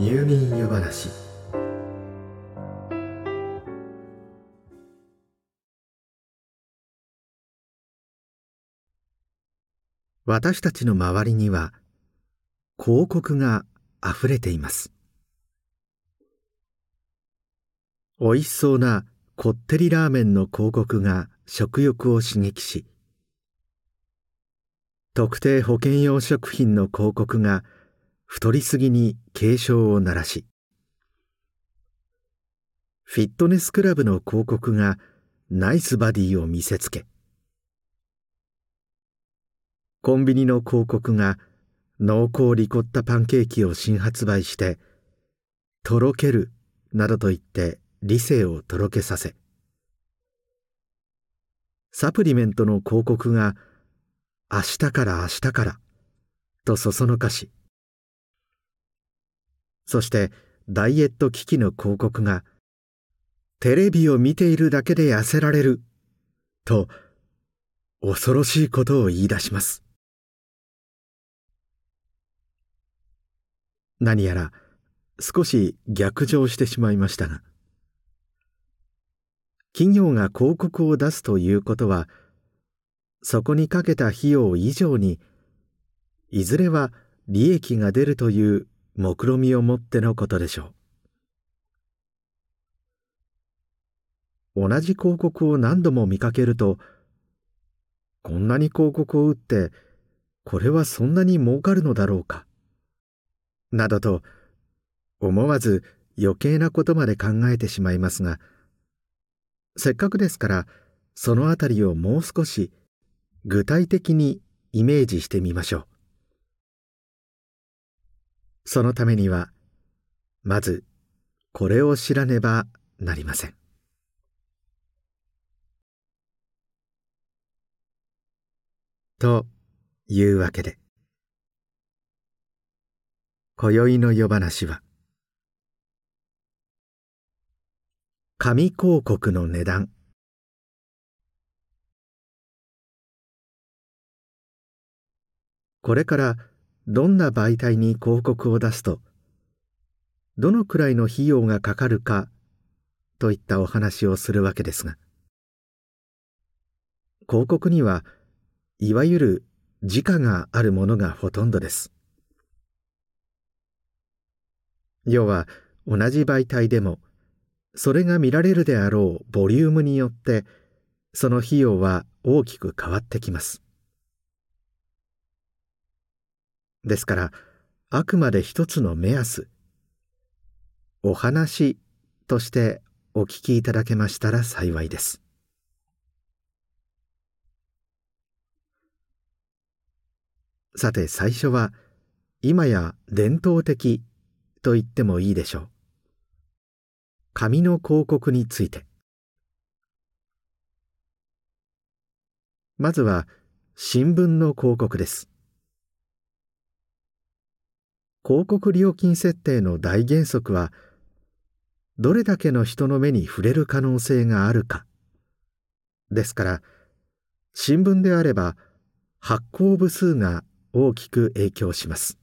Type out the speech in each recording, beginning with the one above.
入眠湯話。私たちの周りには広告があふれています。美味しそうなこってりラーメンの広告が食欲を刺激し特定保険用食品の広告が太りすぎに警鐘を鳴らしフィットネスクラブの広告がナイスバディを見せつけコンビニの広告が濃厚リコッタパンケーキを新発売してとろけるなどと言って理性をとろけさせサプリメントの広告が明日から明日からとそそのかしそしてダイエット機器の広告がテレビを見ているだけで痩せられると恐ろしいことを言い出します。何やら少し逆上してしまいましたが企業が広告を出すということはそこにかけた費用以上にいずれは利益が出るという目論みを持ってのことでしょう。同じ広告を何度も見かけるとこんなに広告を打ってこれはそんなに儲かるのだろうかなどと思わず余計なことまで考えてしまいますがせっかくですからそのあたりをもう少し具体的にイメージしてみましょう。そのためにはまずこれを知らねばなりません。というわけで今宵の夜話は紙広告の値段。これからどんな媒体に広告を出すとどのくらいの費用がかかるかといったお話をするわけですが広告にはいわゆる時価があるものがほとんどです。要は同じ媒体でもそれが見られるであろうボリュームによってその費用は大きく変わってきます。ですからあくまで一つの目安。お話としてお聞きいただけましたら幸いです。さて最初は今や伝統的と言ってもいいでしょう。紙の広告について。まずは新聞の広告です。広告料金設定の大原則はどれだけの人の目に触れる可能性があるか。ですから新聞であれば発行部数が大きく影響します。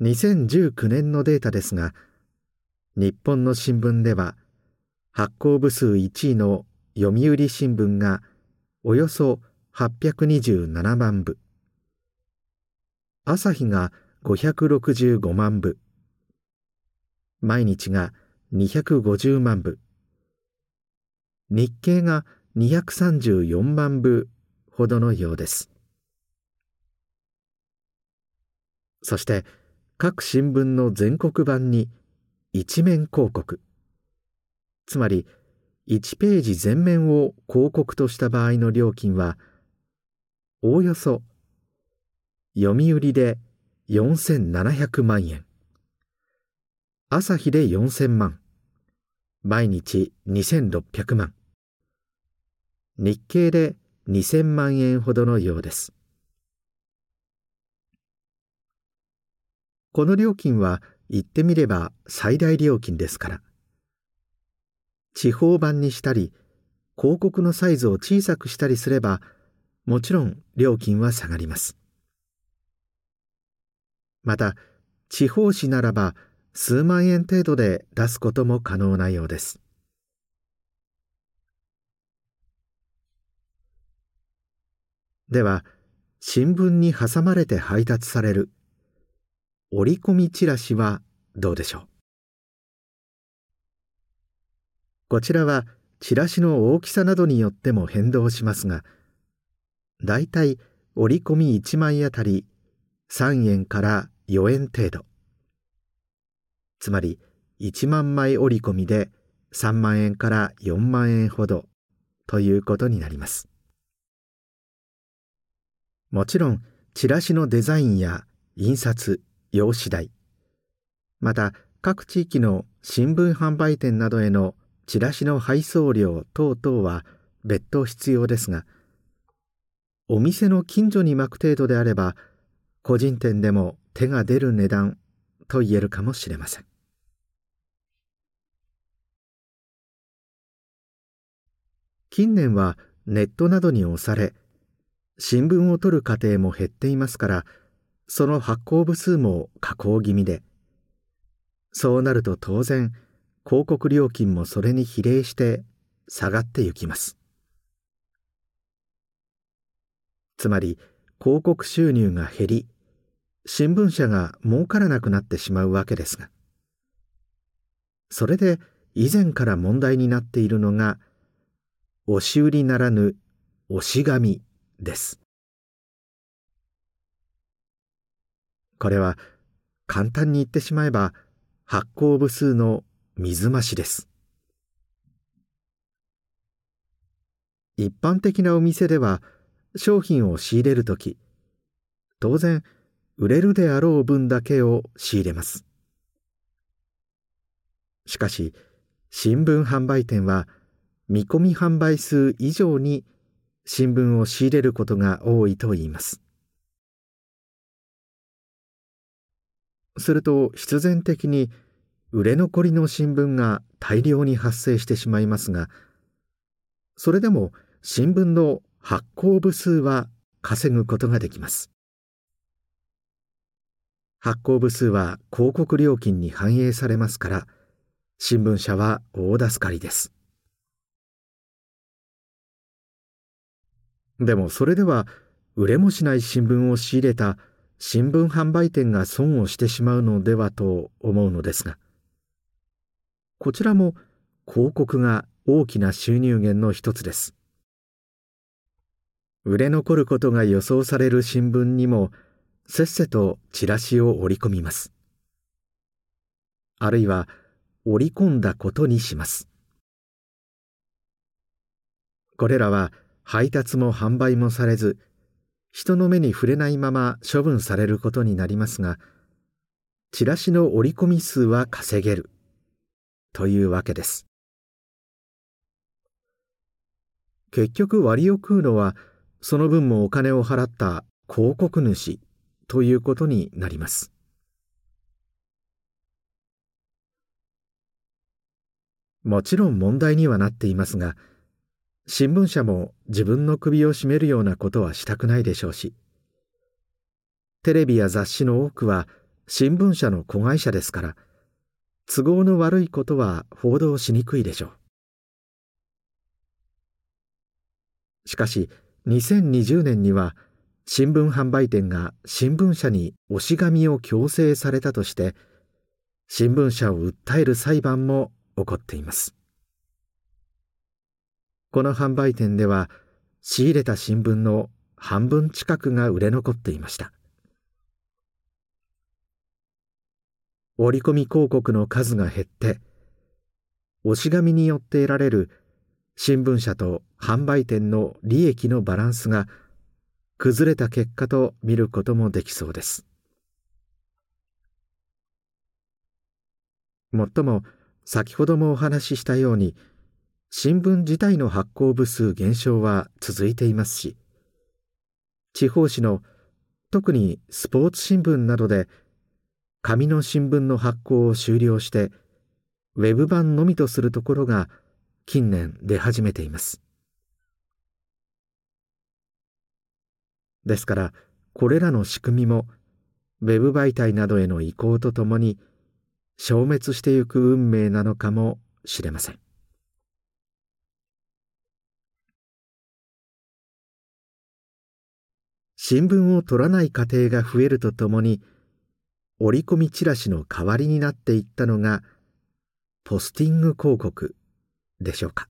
2019年のデータですが日本の新聞では発行部数1位の読売新聞がおよそ827万部。朝日が565万部。毎日が250万部。日経が234万部ほどのようです。そして各新聞の全国版に一面広告。つまり1ページ全面を広告とした場合の料金はおおよそ読売で4700万円。朝日で4000万。毎日2600万。日経で2000万円ほどのようです。この料金は言ってみれば最大料金ですから。地方版にしたり広告のサイズを小さくしたりすればもちろん料金は下がります。また地方紙ならば数万円程度で出すことも可能なようです。では新聞に挟まれて配達される折り込みチラシはどうでしょう？こちらはチラシの大きさなどによっても変動しますがだいたい折り込み1枚あたり3円から4円程度。つまり1万枚折り込みで3万円から4万円ほどということになります。もちろんチラシのデザインや印刷用紙代また各地域の新聞販売店などへのチラシの配送料等々は別途必要ですがお店の近所に巻く程度であれば個人店でも手が出る値段と言えるかもしれません。近年はネットなどに押され新聞を取る家庭も減っていますからその発行部数も下降気味でそうなると当然広告料金もそれに比例して下がってゆきます。つまり広告収入が減り新聞社が儲からなくなってしまうわけですが。それで以前から問題になっているのが押し売りならぬ押し紙です。これは簡単に言ってしまえば発行部数の水増しです。一般的なお店では商品を仕入れるとき当然売れるであろう分だけを仕入れます。しかし新聞販売店は見込み販売数以上に新聞を仕入れることが多いといいます。すると必然的に売れ残りの新聞が大量に発生してしまいますがそれでも新聞の発行部数は稼ぐことができます。発行部数は広告料金に反映されますから新聞社は大助かりです。でもそれでは売れもしない新聞を仕入れた新聞販売店が損をしてしまうのではと思うのですがこちらも広告が大きな収入源の一つです。売れ残ることが予想される新聞にもせっせとチラシを織り込みます。あるいは織り込んだことにします。これらは配達も販売もされず人の目に触れないまま処分されることになりますがチラシの折り込み数は稼げる。というわけです。結局割を食うのはその分もお金を払った広告主。ということになります。もちろん問題にはなっていますが新聞社も自分の首を絞めるようなことはしたくないでしょうしテレビや雑誌の多くは新聞社の子会社ですから都合の悪いことは報道しにくいでしょう。しかし2020年には新聞販売店が新聞社に押し紙を強制されたとして新聞社を訴える裁判も起こっています。この販売店では仕入れた新聞の半分近くが売れ残っていました。折り込み広告の数が減って押し紙によって得られる新聞社と販売店の利益のバランスが崩れた結果と見ることもできそうです。もっとも先ほどもお話ししたように新聞自体の発行部数減少は続いていますし地方紙の特にスポーツ新聞などで紙の新聞の発行を終了してウェブ版のみとするところが近年出始めています。ですからこれらの仕組みもウェブ媒体などへの移行とともに消滅してゆく運命なのかもしれません。新聞を取らない家庭が増えるとともに折り込みチラシの代わりになっていったのがポスティング広告でしょうか。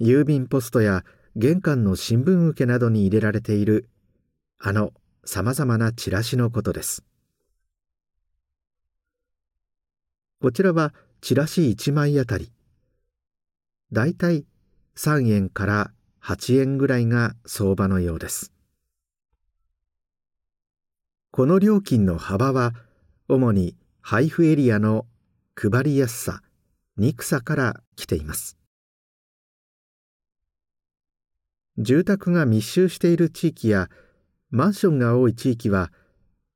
郵便ポストや玄関の新聞受けなどに入れられているあのさまざまなチラシのことです。こちらはチラシ1枚あたり。だいたい3円から8円ぐらいが相場のようです。この料金の幅は主に配布エリアの配りやすさ憎さから来ています。住宅が密集している地域やマンションが多い地域は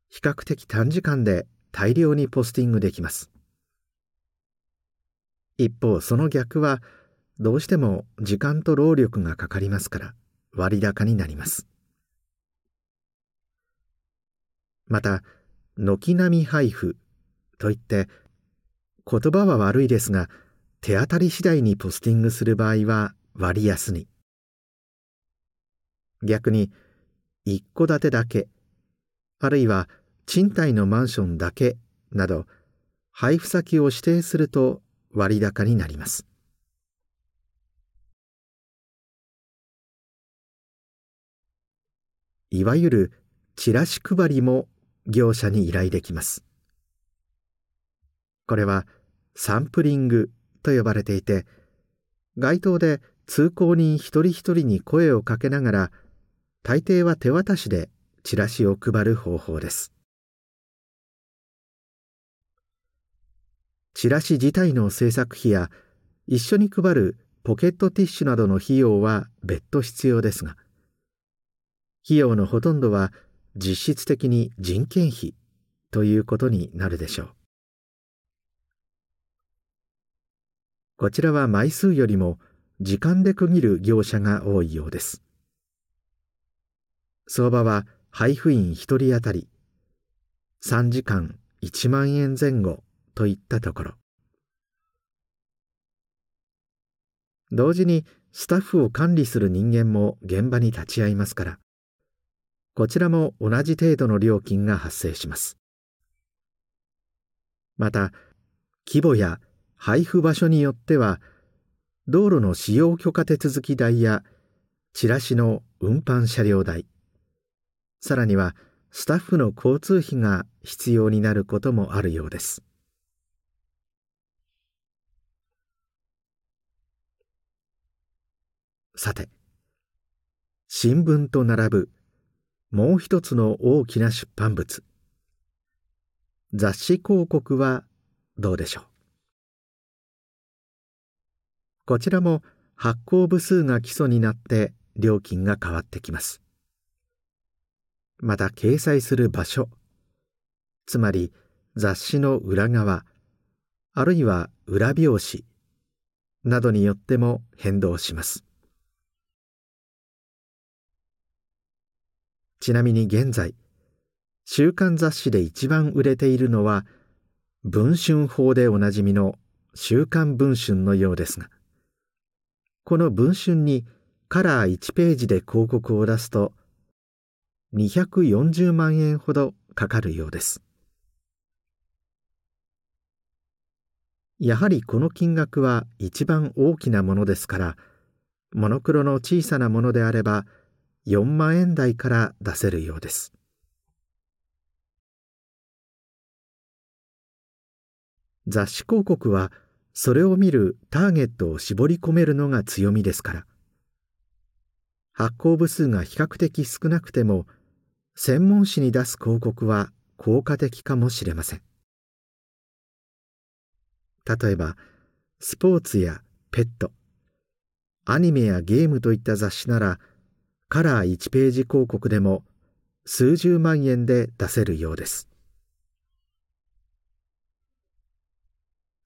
比較的短時間で大量にポスティングできます。一方その逆はどうしても時間と労力がかかりますから割高になります。また軒並み配布といって言葉は悪いですが手当たり次第にポスティングする場合は割安に。逆に一戸建てだけあるいは賃貸のマンションだけなど配布先を指定すると割高になります。いわゆるチラシ配りも業者に依頼できます。これはサンプリングと呼ばれていて街頭で通行人一人一人に声をかけながら大抵は手渡しでチラシを配る方法です。チラシ自体の制作費や一緒に配るポケットティッシュなどの費用は別途必要ですが費用のほとんどは実質的に人件費ということになるでしょう。こちらは枚数よりも時間で区切る業者が多いようです。相場は配布員1人当たり。3時間1万円前後といったところ。同時にスタッフを管理する人間も現場に立ち会いますから。こちらも同じ程度の料金が発生します。また規模や配布場所によっては道路の使用許可手続き代やチラシの運搬車両代。さらにはスタッフの交通費が必要になることもあるようです。さて新聞と並ぶもう一つの大きな出版物。雑誌広告はどうでしょう？こちらも発行部数が基礎になって料金が変わってきます。また掲載する場所。つまり雑誌の裏側あるいは裏表紙などによっても変動します。ちなみに現在週刊雑誌で一番売れているのは文春法でおなじみの週刊文春のようですがこの文春にカラー1ページで広告を出すと240万円ほどかかるようです。やはりこの金額は一番大きなものですからモノクロの小さなものであれば4万円台から出せるようです。雑誌広告はそれを見るターゲットを絞り込めるのが強みですから。発行部数が比較的少なくても専門誌に出す広告は効果的かもしれません。例えばスポーツやペットアニメやゲームといった雑誌ならカラー1ページ広告でも数十万円で出せるようです。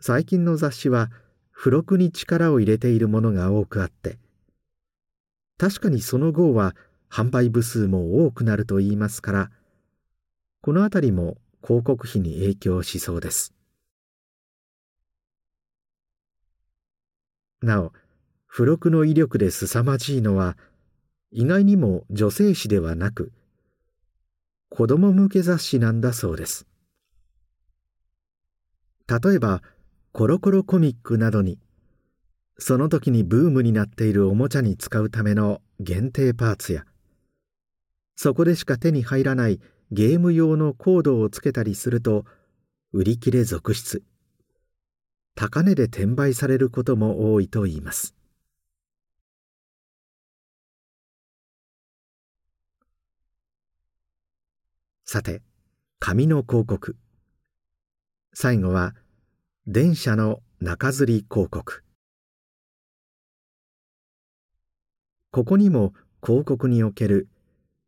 最近の雑誌は付録に力を入れているものが多くあって確かにその号は販売部数も多くなると言いますからこのあたりも広告費に影響しそうです。なお付録の威力で凄まじいのは意外にも女性誌ではなく子供向け雑誌なんだそうです。例えばコロコロコミックなどにその時にブームになっているおもちゃに使うための限定パーツやそこでしか手に入らないゲーム用のコードをつけたりすると売り切れ続出。高値で転売されることも多いといいます。さて紙の広告。最後は電車の中吊り広告。ここにも広告における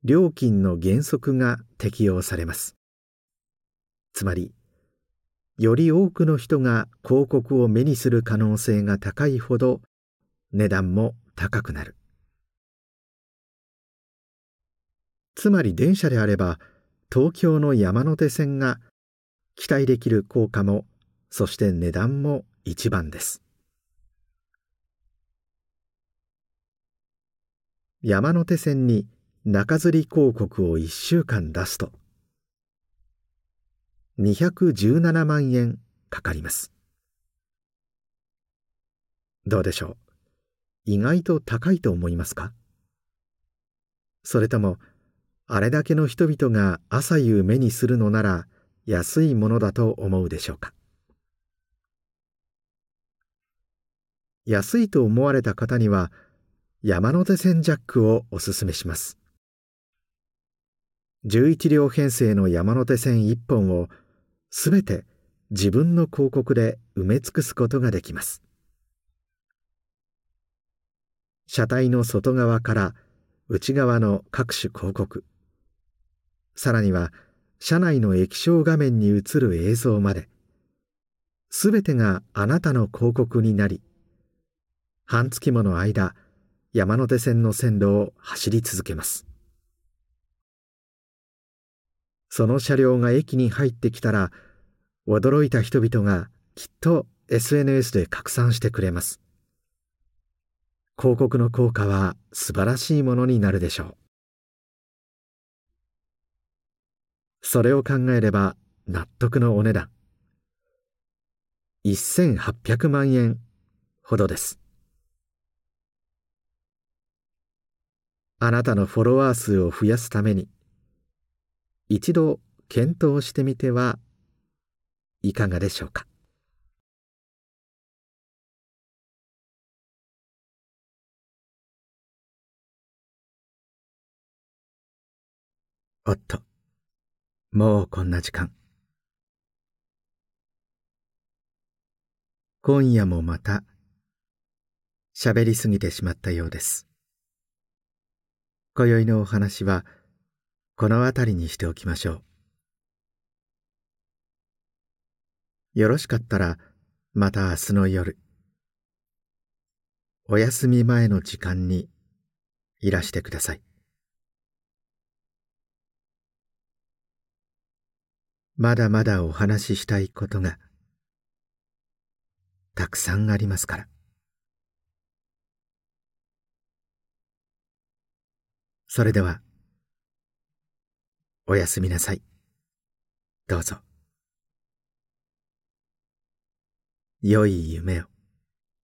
料金の原則が適用されます。つまりより多くの人が広告を目にする可能性が高いほど値段も高くなる。つまり電車であれば東京の山手線が期待できる効果もそして値段も一番です。山手線に中吊り広告を1週間出すと。217万円かかります。どうでしょう？意外と高いと思いますか？それともあれだけの人々が朝夕目にするのなら安いものだと思うでしょうか？安いと思われた方には山手線ジャックをおすすめします。11両編成の山手線1本をすべて自分の広告で埋め尽くすことができます。車体の外側から内側の各種広告。さらには車内の液晶画面に映る映像まで。すべてがあなたの広告になり半月もの間山手線の線路を走り続けます。その車両が駅に入ってきたら驚いた人々がきっと SNS で拡散してくれます。広告の効果は素晴らしいものになるでしょう。それを考えれば納得のお値段。1800万円ほどです。あなたのフォロワー数を増やすために一度検討してみてはいかがでしょうか？おっともうこんな時間。今夜もまた喋りすぎてしまったようです。今宵のお話はこの辺りにしておきましょう。よろしかったらまた明日の夜お休み前の時間にいらしてください。まだまだお話ししたいことがたくさんありますから。それではおやすみなさい。どうぞ。良い夢を。